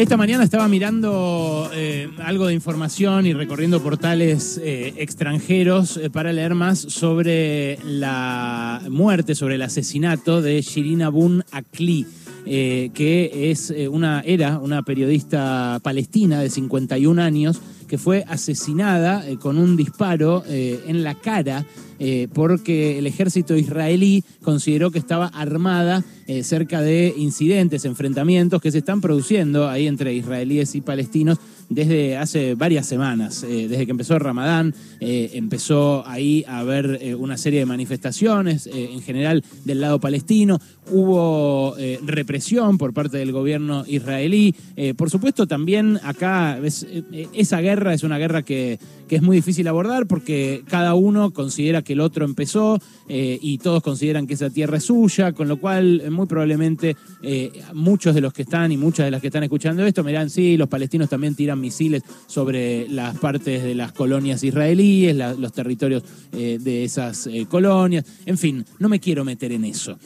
Esta mañana estaba mirando eh, algo de información y recorriendo portales eh, extranjeros eh, para leer más sobre la muerte, sobre el asesinato de Shirin Abun Akli. que es una, era una periodista palestina de 51 años que fue asesinada con un disparo en la cara porque el ejército israelí consideró que estaba armada eh, cerca de incidentes, enfrentamientos que se están produciendo ahí entre israelíes y palestinos desde hace varias semanas, eh, desde que empezó el Ramadán, eh, empezó ahí a haber una serie de manifestaciones, en general del lado palestino, hubo represión por parte del gobierno israelí, por supuesto también acá esa guerra es una guerra que, que, es muy difícil abordar porque cada uno considera que el otro empezó y todos consideran que esa tierra es suya, con lo cual muy probablemente eh, muchos de los que están y muchas de las que están escuchando esto me dirán, sí, los palestinos también tiran misiles sobre las partes de las colonias israelíes, los territorios eh, de esas eh, colonias. En fin, no me quiero meter en eso.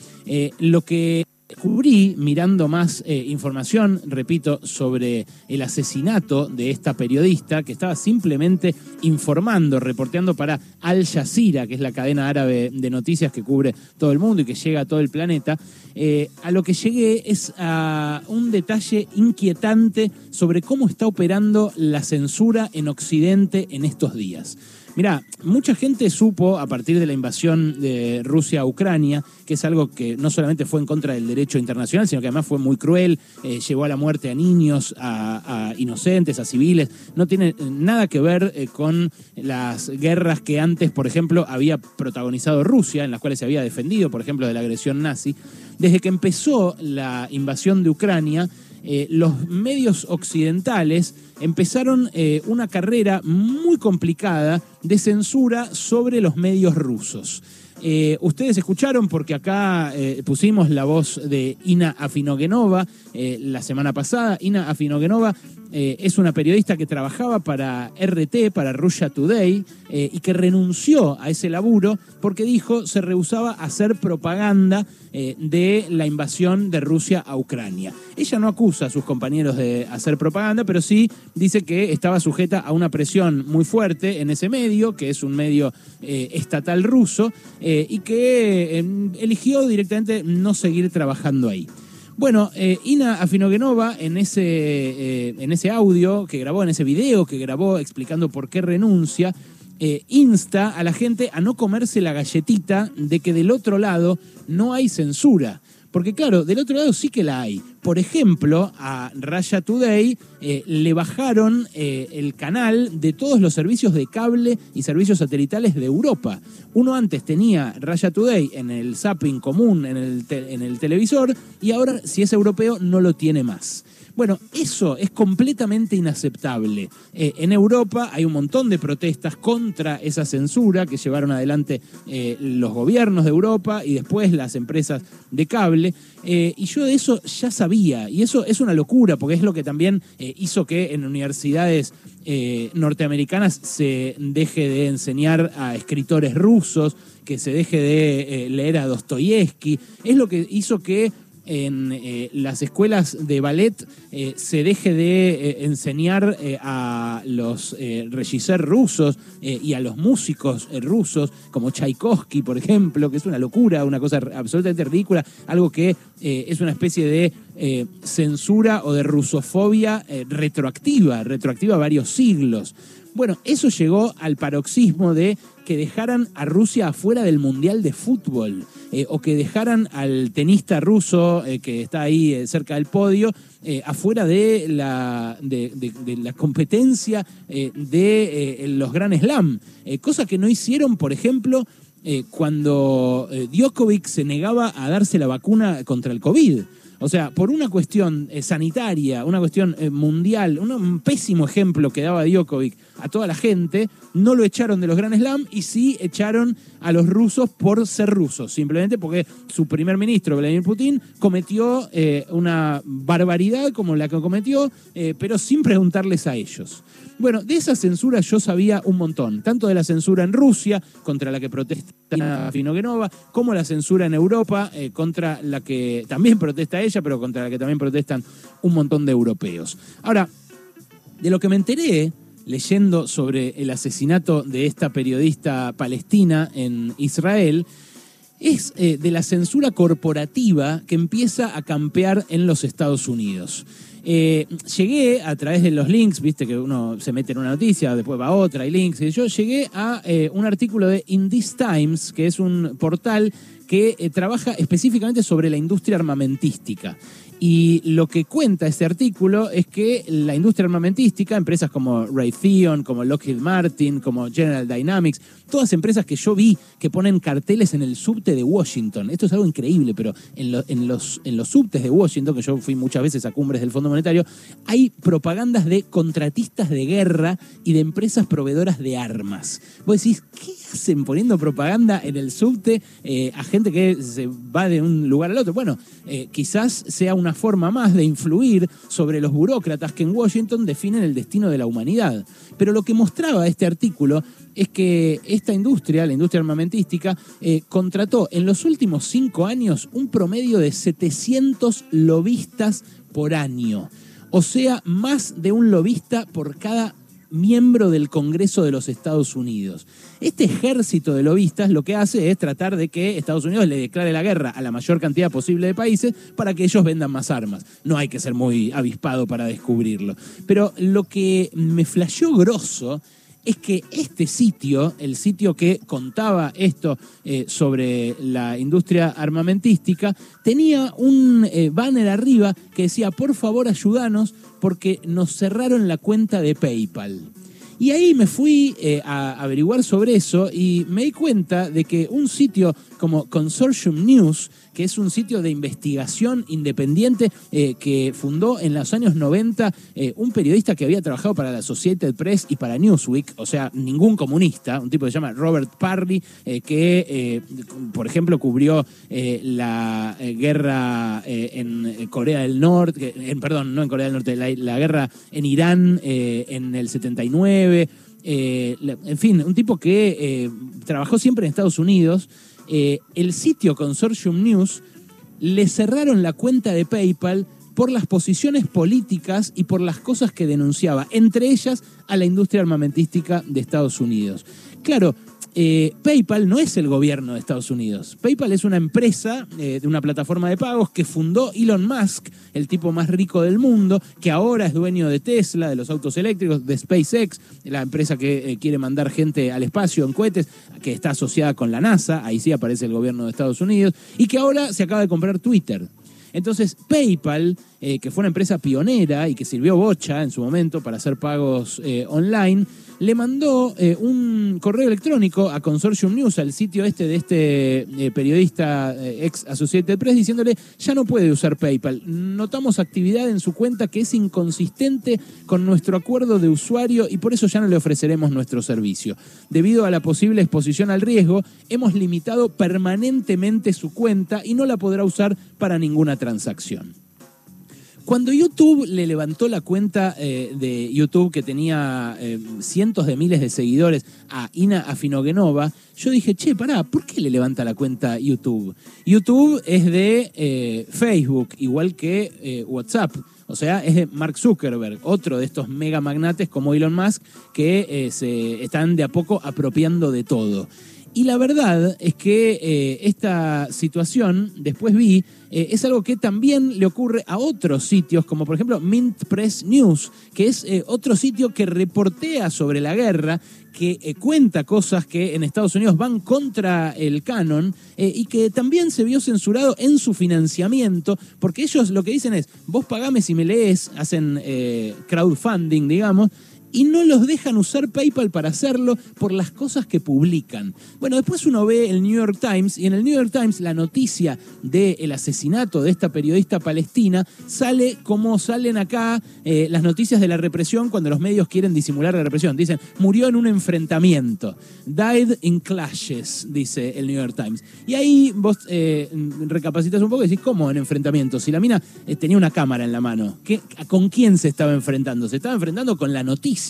lo que Descubrí, mirando más eh, información, repito, sobre el asesinato de esta periodista que estaba simplemente informando, reporteando para Al Jazeera, que es la cadena árabe de noticias que cubre todo el mundo y que llega a todo el planeta, eh, a lo que llegué es a un detalle inquietante sobre cómo está operando la censura en Occidente en estos días. Mira, mucha gente supo a partir de la invasión de Rusia a Ucrania, que es algo que no solamente fue en contra del derecho internacional, sino que además fue muy cruel, eh, llevó a la muerte a niños, a, inocentes, a civiles. No tiene nada que ver eh, con las guerras que antes, por ejemplo, había protagonizado Rusia, en las cuales se había defendido, por ejemplo, de la agresión nazi. Desde que empezó la invasión de Ucrania, eh, los medios occidentales empezaron eh, una carrera muy complicada de censura sobre los medios rusos. Eh, ustedes escucharon porque acá pusimos la voz de Ina Afinogenova la semana pasada. Ina Afinogenova eh, es una periodista que trabajaba para RT, para Russia Today, eh, y que renunció a ese laburo porque dijo se rehusaba a hacer propaganda eh, de la invasión de Rusia a Ucrania. Ella no acusa a sus compañeros de hacer propaganda, pero sí dice que estaba sujeta a una presión muy fuerte en ese medio, que es un medio estatal ruso, y que eligió directamente no seguir trabajando ahí. Bueno, eh, Ina Afinogenova en ese, eh, en ese audio que grabó, en ese video que grabó explicando por qué renuncia, eh, insta a la gente a no comerse la galletita de que del otro lado no hay censura. Porque claro, del otro lado sí que la hay. Por ejemplo, a Raya Today eh, le bajaron eh, el canal de todos los servicios de cable y servicios satelitales de Europa. Uno antes tenía Raya Today en el zapping común, en el, en el televisor, y ahora, si es europeo, no lo tiene más. Bueno, eso es completamente inaceptable. Eh, en Europa hay un montón de protestas contra esa censura que llevaron adelante eh, los gobiernos de Europa y después las empresas de cable. Eh, y yo de eso ya sabía, y eso es una locura, porque es lo que también hizo que en universidades norteamericanas se deje de enseñar a escritores rusos, que se deje de leer a Dostoyevsky, es lo que hizo que en eh, las escuelas de ballet eh, se deje de eh, enseñar a los regisseurs rusos y a los músicos rusos, como Tchaikovsky, por ejemplo, que es una locura, una cosa absolutamente ridícula, algo que es una especie de censura o de rusofobia retroactiva, retroactiva varios siglos. Bueno, eso llegó al paroxismo de que dejaran a Rusia afuera del Mundial de Fútbol eh, o que dejaran al tenista ruso eh, que está ahí eh, cerca del podio afuera de la, de, competencia de los Grand Slam, cosa que no hicieron, por ejemplo, cuando Djokovic se negaba a darse la vacuna contra el COVID. O sea, por una cuestión eh, sanitaria, una cuestión eh, mundial, un, pésimo ejemplo que daba Djokovic a toda la gente, no lo echaron de los Grand Slam y sí echaron a los rusos por ser rusos, simplemente porque su primer ministro, Vladimir Putin, cometió eh, una barbaridad como la que cometió, pero sin preguntarles a ellos. Bueno, de esa censura yo sabía un montón, tanto de la censura en Rusia, contra la que protesta Finogenova, como la censura en Europa, contra la que también protesta ella, pero contra la que también protestan un montón de europeos. Ahora, de lo que me enteré leyendo sobre el asesinato de esta periodista palestina en Israel, es eh, de la censura corporativa que empieza a campear en los Estados Unidos. Eh, llegué a través de los links, viste que uno se mete en una noticia, después va otra, y links. Y yo llegué a eh, un artículo de In This Times, que es un portal que trabaja específicamente sobre la industria armamentística. Y lo que cuenta este artículo es que la industria armamentística, empresas como Raytheon, como Lockheed Martin, como General Dynamics, todas empresas que yo vi que ponen carteles en el subte de Washington. Esto es algo increíble, pero en, los, en los subtes de Washington, que yo fui muchas veces a cumbres del Fondo Monetario, hay propagandas de contratistas de guerra y de empresas proveedoras de armas. Vos decís, ¿qué hacen poniendo propaganda en el subte eh, a gente que se va de un lugar al otro? Bueno, eh, quizás sea un una forma más de influir sobre los burócratas que en Washington definen el destino de la humanidad. Pero lo que mostraba este artículo es que esta industria, la industria armamentística, eh, contrató en los últimos cinco años un promedio de 700 lobistas por año. O sea, más de un lobista por cada miembro del Congreso de los Estados Unidos. Este ejército de lobistas lo que hace es tratar de que Estados Unidos le declare la guerra a la mayor cantidad posible de países para que ellos vendan más armas. No hay que ser muy avispado para descubrirlo. Pero lo que me flasheó grosso es que este sitio, el sitio que contaba esto eh, sobre la industria armamentística, tenía un eh, banner arriba que decía, por favor ayúdanos porque nos cerraron la cuenta de PayPal. Y ahí me fui eh, a averiguar sobre eso y me di cuenta de que un sitio como Consortium News, que es un sitio de investigación independiente eh, que fundó en los años 90 eh, un periodista que había trabajado para la Associated Press y para Newsweek, o sea, ningún comunista, un tipo que se llama Robert Parry, que, por ejemplo, cubrió la guerra en Corea del Norte, perdón, no en Corea del Norte, la guerra en Irán en el 79 eh, en fin, un tipo que eh, trabajó siempre en Estados Unidos. Eh, el sitio Consortium News le cerraron la cuenta de PayPal por las posiciones políticas y por las cosas que denunciaba, entre ellas a la industria armamentística de Estados Unidos. Claro, eh, PayPal no es el gobierno de Estados Unidos. PayPal es una empresa eh, de una plataforma de pagos que fundó Elon Musk, el tipo más rico del mundo, que ahora es dueño de Tesla, de los autos eléctricos, de SpaceX, la empresa que eh, quiere mandar gente al espacio en cohetes, que está asociada con la NASA, ahí sí aparece el gobierno de Estados Unidos, y que ahora se acaba de comprar Twitter. Entonces, PayPal, que fue una empresa pionera y que sirvió bocha en su momento para hacer pagos online, le mandó eh, un correo electrónico a Consortium News, al sitio este de este eh, periodista eh, ex Associated Press, diciéndole ya no puede usar PayPal. Notamos actividad en su cuenta que es inconsistente con nuestro acuerdo de usuario y por eso ya no le ofreceremos nuestro servicio. Debido a la posible exposición al riesgo, hemos limitado permanentemente su cuenta y no la podrá usar para ninguna transacción. Cuando YouTube le levantó la cuenta eh, de YouTube que tenía eh, cientos de miles de seguidores a Ina Afinogenova, yo dije, che, pará, ¿por qué le levanta la cuenta YouTube? YouTube es de eh, Facebook, igual que WhatsApp. O sea, es de Mark Zuckerberg, otro de estos mega magnates como Elon Musk que se están de a poco apropiando de todo. Y la verdad es que eh, esta situación, después vi, eh, es algo que también le ocurre a otros sitios, como por ejemplo Mint Press News, que es eh, otro sitio que reportea sobre la guerra, que cuenta cosas que en Estados Unidos van contra el canon y que también se vio censurado en su financiamiento, porque ellos lo que dicen es, vos pagame si me lees, hacen crowdfunding, digamos, y no los dejan usar PayPal para hacerlo por las cosas que publican. Bueno, después uno ve el New York Times y en el New York Times la noticia del asesinato de esta periodista palestina sale como salen acá eh, las noticias de la represión cuando los medios quieren disimular la represión. Dicen, murió en un enfrentamiento. Died in clashes, dice el New York Times. Y ahí vos eh, recapacitas un poco y decís, ¿cómo en enfrentamiento? Si la mina eh, tenía una cámara en la mano, ¿con quién se estaba enfrentando? Se estaba enfrentando con la noticia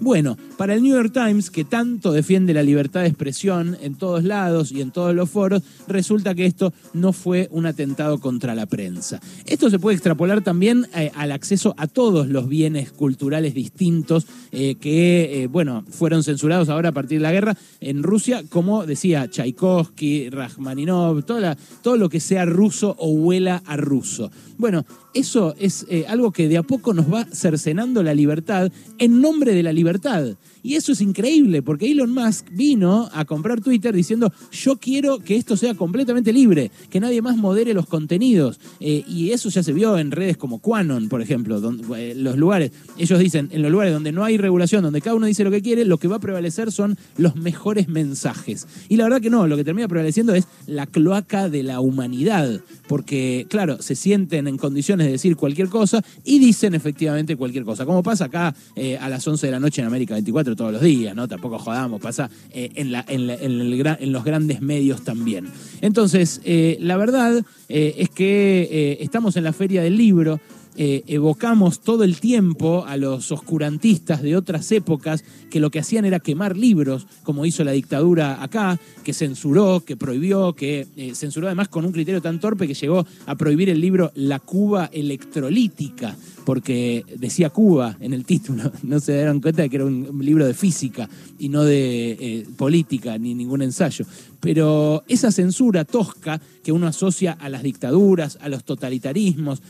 Bueno, para el New York Times, que tanto defiende la libertad de expresión en todos lados y en todos los foros, resulta que esto no fue un atentado contra la prensa. Esto se puede extrapolar también eh, al acceso a todos los bienes culturales distintos eh, que, eh, bueno, fueron censurados ahora a partir de la guerra en Rusia, como decía Tchaikovsky, Rachmaninov, todo lo que sea ruso o huela a ruso. Bueno, eso es algo que de a poco nos va cercenando la libertad en nombre de la libertad. Y eso es increíble, porque Elon Musk vino a comprar Twitter diciendo, yo quiero que esto sea completamente libre, que nadie más modere los contenidos. Eh, y eso ya se vio en redes como Quanon, por ejemplo, donde, eh, los lugares, ellos dicen, en los lugares donde no hay regulación, donde cada uno dice lo que quiere, lo que va a prevalecer son los mejores mensajes. Y la verdad que no, lo que termina prevaleciendo es la cloaca de la humanidad, porque claro, se sienten en condiciones de decir cualquier cosa y dicen efectivamente cualquier cosa, como pasa acá eh, a las 11 de la noche en América 24 todos los días, ¿no? Tampoco jodamos, pasa eh, en, la, en, los grandes medios también. Entonces, eh, la verdad eh, es que estamos en la feria del libro, eh, evocamos todo el tiempo a los oscurantistas de otras épocas que lo que hacían era quemar libros, como hizo la dictadura acá, que censuró, que prohibió, que eh, censuró además con un criterio tan torpe que llegó a prohibir el libro La Cuba electrolítica, porque decía Cuba en el título, no se dieron cuenta de que era un libro de física y no de eh, política ni ningún ensayo. Pero esa censura tosca que uno asocia a las dictaduras, a los totalitarismos,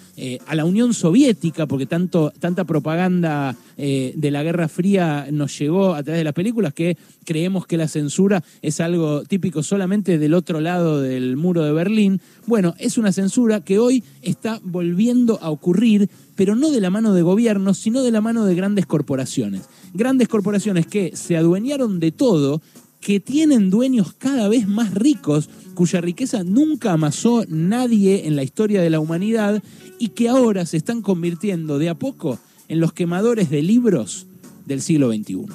a la Unión Soviética, porque tanto, tanta propaganda eh, de la Guerra Fría nos llegó a través de las películas que creemos que la censura es algo típico solamente del otro lado del muro de Berlín. Bueno, es una censura que hoy está volviendo a ocurrir, pero no de la mano de gobiernos, sino de la mano de grandes corporaciones. Grandes corporaciones que se adueñaron de todo que tienen dueños cada vez más ricos, cuya riqueza nunca amasó nadie en la historia de la humanidad y que ahora se están convirtiendo de a poco en los quemadores de libros del siglo XXI.